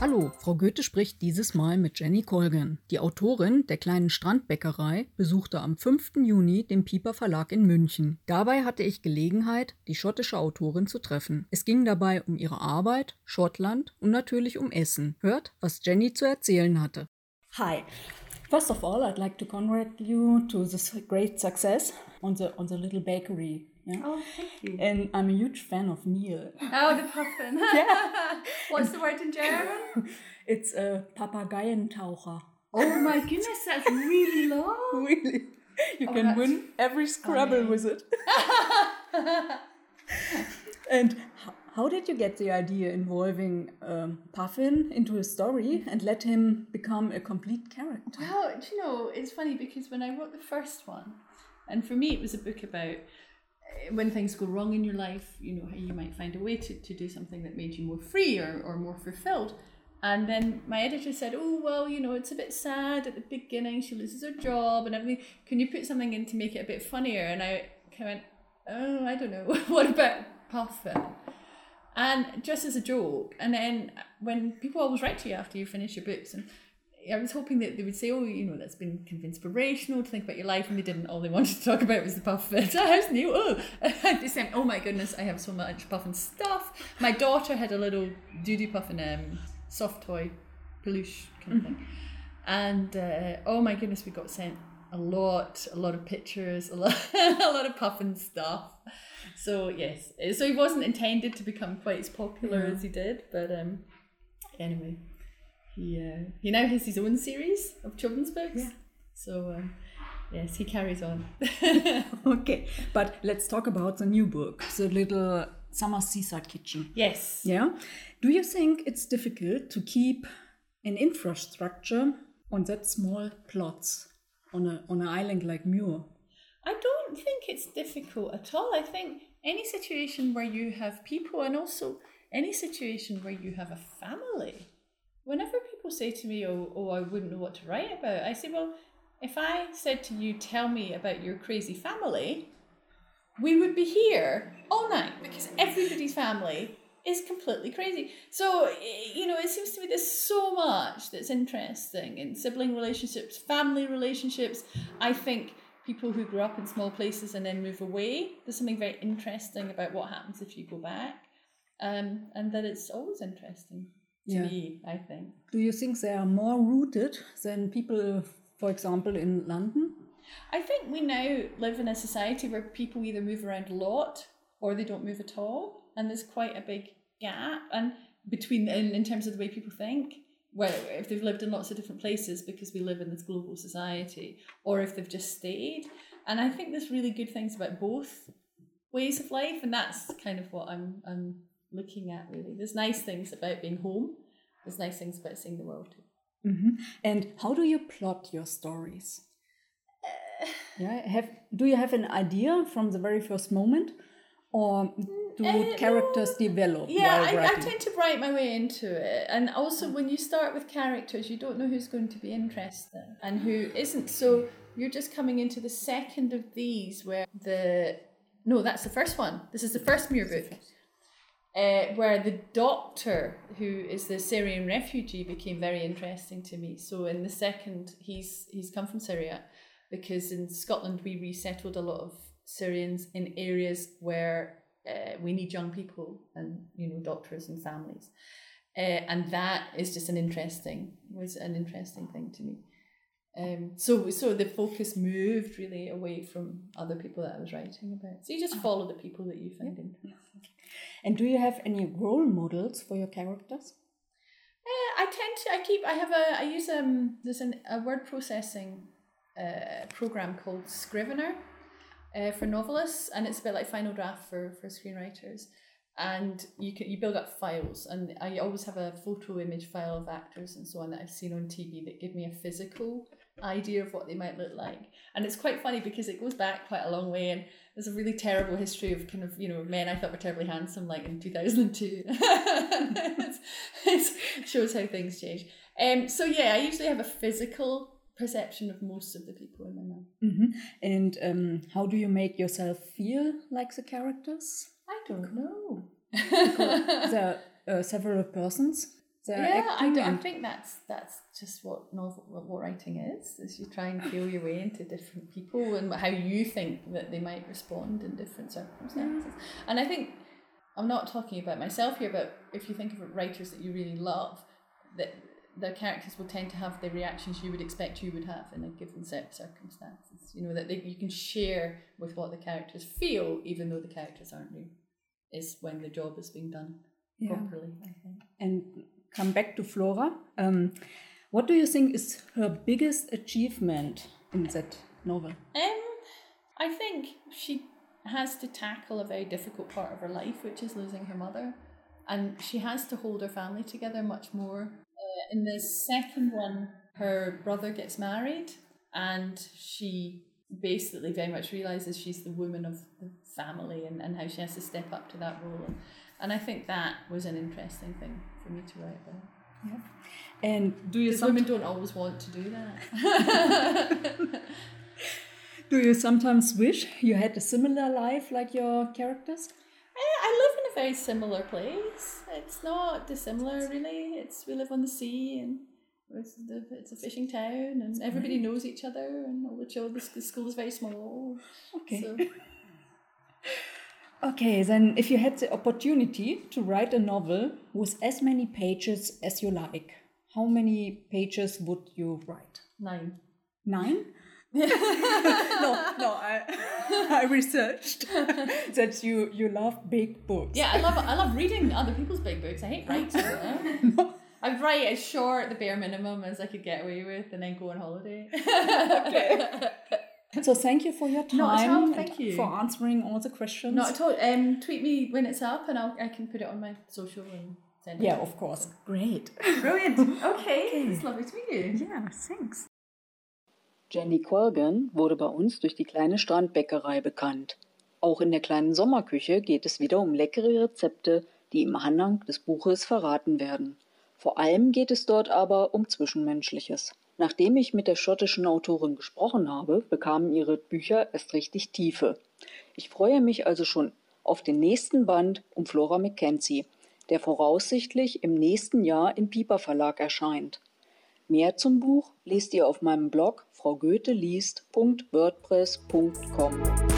Hallo, Frau Goethe spricht dieses Mal mit Jenny Colgan. Die Autorin der kleinen Strandbäckerei besuchte am 5. Juni den Pieper Verlag in München. Dabei hatte ich Gelegenheit, die schottische Autorin zu treffen. Es ging dabei um ihre Arbeit, Schottland und natürlich um Essen. Hört, was Jenny zu erzählen hatte. Hi. First of all, I'd like to congratulate you to this great success on the on the little bakery. Yeah. Oh, thank you. And I'm a huge fan of Neil. Oh, the puffin. yeah. What's the word in German? It's a Papageientaucher. Oh my goodness, that's really long. Really? You Oh, can win every Scrabble funny. with it. and how did you get the idea involving um, Puffin into a story and let him become a complete character? Well, you know, it's funny because when I wrote the first one, and for me it was a book about uh, when things go wrong in your life, you know, how you might find a way to, to do something that made you more free or, or more fulfilled. And then my editor said, Oh, well, you know, it's a bit sad at the beginning. She loses her job and everything. Can you put something in to make it a bit funnier? And I kind of went, Oh, I don't know. what about Puffin? And just as a joke. And then when people always write to you after you finish your books, and I was hoping that they would say, oh, you know, that's been kind of inspirational to think about your life, and they didn't. All they wanted to talk about was the puffin. So how's new? Oh, they said, oh my goodness, I have so much puffin stuff. My daughter had a little doodoo puffin um, soft toy, peluche kind of thing, and uh, oh my goodness, we got sent a lot, a lot of pictures, a lot, a lot of puffin stuff. So yes, uh, so he wasn't intended to become quite as popular as he did, but um, anyway, he uh, he now has his own series of children's books. Yeah. So um, yes, he carries on. Okay, but let's talk about the new book, The Little Summer Seaside Kitchen. yes. Yeah. Do you think it's difficult to keep an infrastructure on that small plots on a on an island like Mure? I don't think it's difficult at all. I think any situation where you have people and also any situation where you have a family, whenever people say to me, oh, oh, I wouldn't know what to write about, I say, well, if I said to you, tell me about your crazy family, we would be here all night because everybody's family is completely crazy. So, you know, it seems to me there's so much that's interesting in sibling relationships, family relationships. I think people who grew up in small places and then move away, there's something very interesting about what happens if you go back. Um, and that it's always interesting to Yeah. me, I think. Do you think they are more rooted than people, for example, in London? I think we now live in a society where people either move around a lot or they don't move at all, and there's quite a big gap and between in, in terms of the way people think. Well, if they've lived in lots of different places because we live in this global society, or if they've just stayed. And I think there's really good things about both ways of life, and that's kind of what I'm I'm looking at really. There's nice things about being home. There's nice things about seeing the world too. hmm And how do you plot your stories? yeah, have do you have an idea from the very first moment, or do Uh, characters no. develop Yeah, I, I tend to write my way into it. And also, when you start with characters, you don't know who's going to be interesting and who isn't. So you're just coming into the second of these where the. No, that's the first one. This is the first Mure book. Uh, where the doctor, who is the Syrian refugee, became very interesting to me. So in the second, he's he's come from Syria, because in Scotland we resettled a lot of Syrians in areas where uh, we need young people and you know doctors and families, uh, and that is just an interesting was an interesting thing to me. Um, so so the focus moved really away from other people that I was writing about. So you just follow the people that you find interesting. And do you have any role models for your characters? Uh, I tend to. I keep. I have a. I use um. There's an, a word processing uh, program called Scrivener uh, for novelists, and it's a bit like Final Draft for for screenwriters. And you can you build up files, and I always have a photo image file of actors and so on that I've seen on TV that give me a physical idea of what they might look like. And it's quite funny because it goes back quite a long way, and there's a really terrible history of kind of you know men I thought were terribly handsome, like in two thousand and two. it shows how things change. Um, so yeah, I usually have a physical perception of most of the people in my mind. hmm And um, how do you make yourself feel like the characters? I don't know. There are uh, several persons. yeah, I, don't I, think that's that's just what novel what writing is. Is you try and feel your way into different people and how you think that they might respond in different circumstances. Mm. And I think I'm not talking about myself here, but if you think of writers that you really love, that their characters will tend to have the reactions you would expect you would have in a given set of circumstances. You know that they, you can share with what the characters feel, even though the characters aren't real. Is when the job is being done yeah. properly. I think. And come back to Flora. Um, what do you think is her biggest achievement in that novel? Um, I think she has to tackle a very difficult part of her life, which is losing her mother, and she has to hold her family together much more. In the second one, her brother gets married, and she basically very much realizes she's the woman of the family and, and how she has to step up to that role. And, and I think that was an interesting thing for me to write about. Yeah. And do you some women don't always want to do that. do you sometimes wish you had a similar life like your characters? I, I a very similar place. It's not dissimilar really. It's we live on the sea and it's, the, it's a fishing town and everybody mm-hmm. knows each other and all the children the school is very small. Okay. So. Okay, then if you had the opportunity to write a novel with as many pages as you like, how many pages would you write? Nine. Nine? no, no, I, I researched that you you love big books. Yeah, I love I love reading other people's big books. I hate writing. no. I'd write as short, the bare minimum as I could get away with, and then go on holiday. okay. So thank you for your time. Not at all. Thank you for answering all the questions. Not at all. Um, tweet me when it's up, and I'll I can put it on my social and send it. Yeah, of course. Great. Brilliant. Okay. okay. It's lovely to meet you. Yeah. Thanks. Jenny Colgan wurde bei uns durch die kleine Strandbäckerei bekannt. Auch in der kleinen Sommerküche geht es wieder um leckere Rezepte, die im Anhang des Buches verraten werden. Vor allem geht es dort aber um Zwischenmenschliches. Nachdem ich mit der schottischen Autorin gesprochen habe, bekamen ihre Bücher erst richtig Tiefe. Ich freue mich also schon auf den nächsten Band um Flora Mackenzie, der voraussichtlich im nächsten Jahr im Piper Verlag erscheint. Mehr zum Buch liest ihr auf meinem Blog fraugoetheliest.wordpress.com.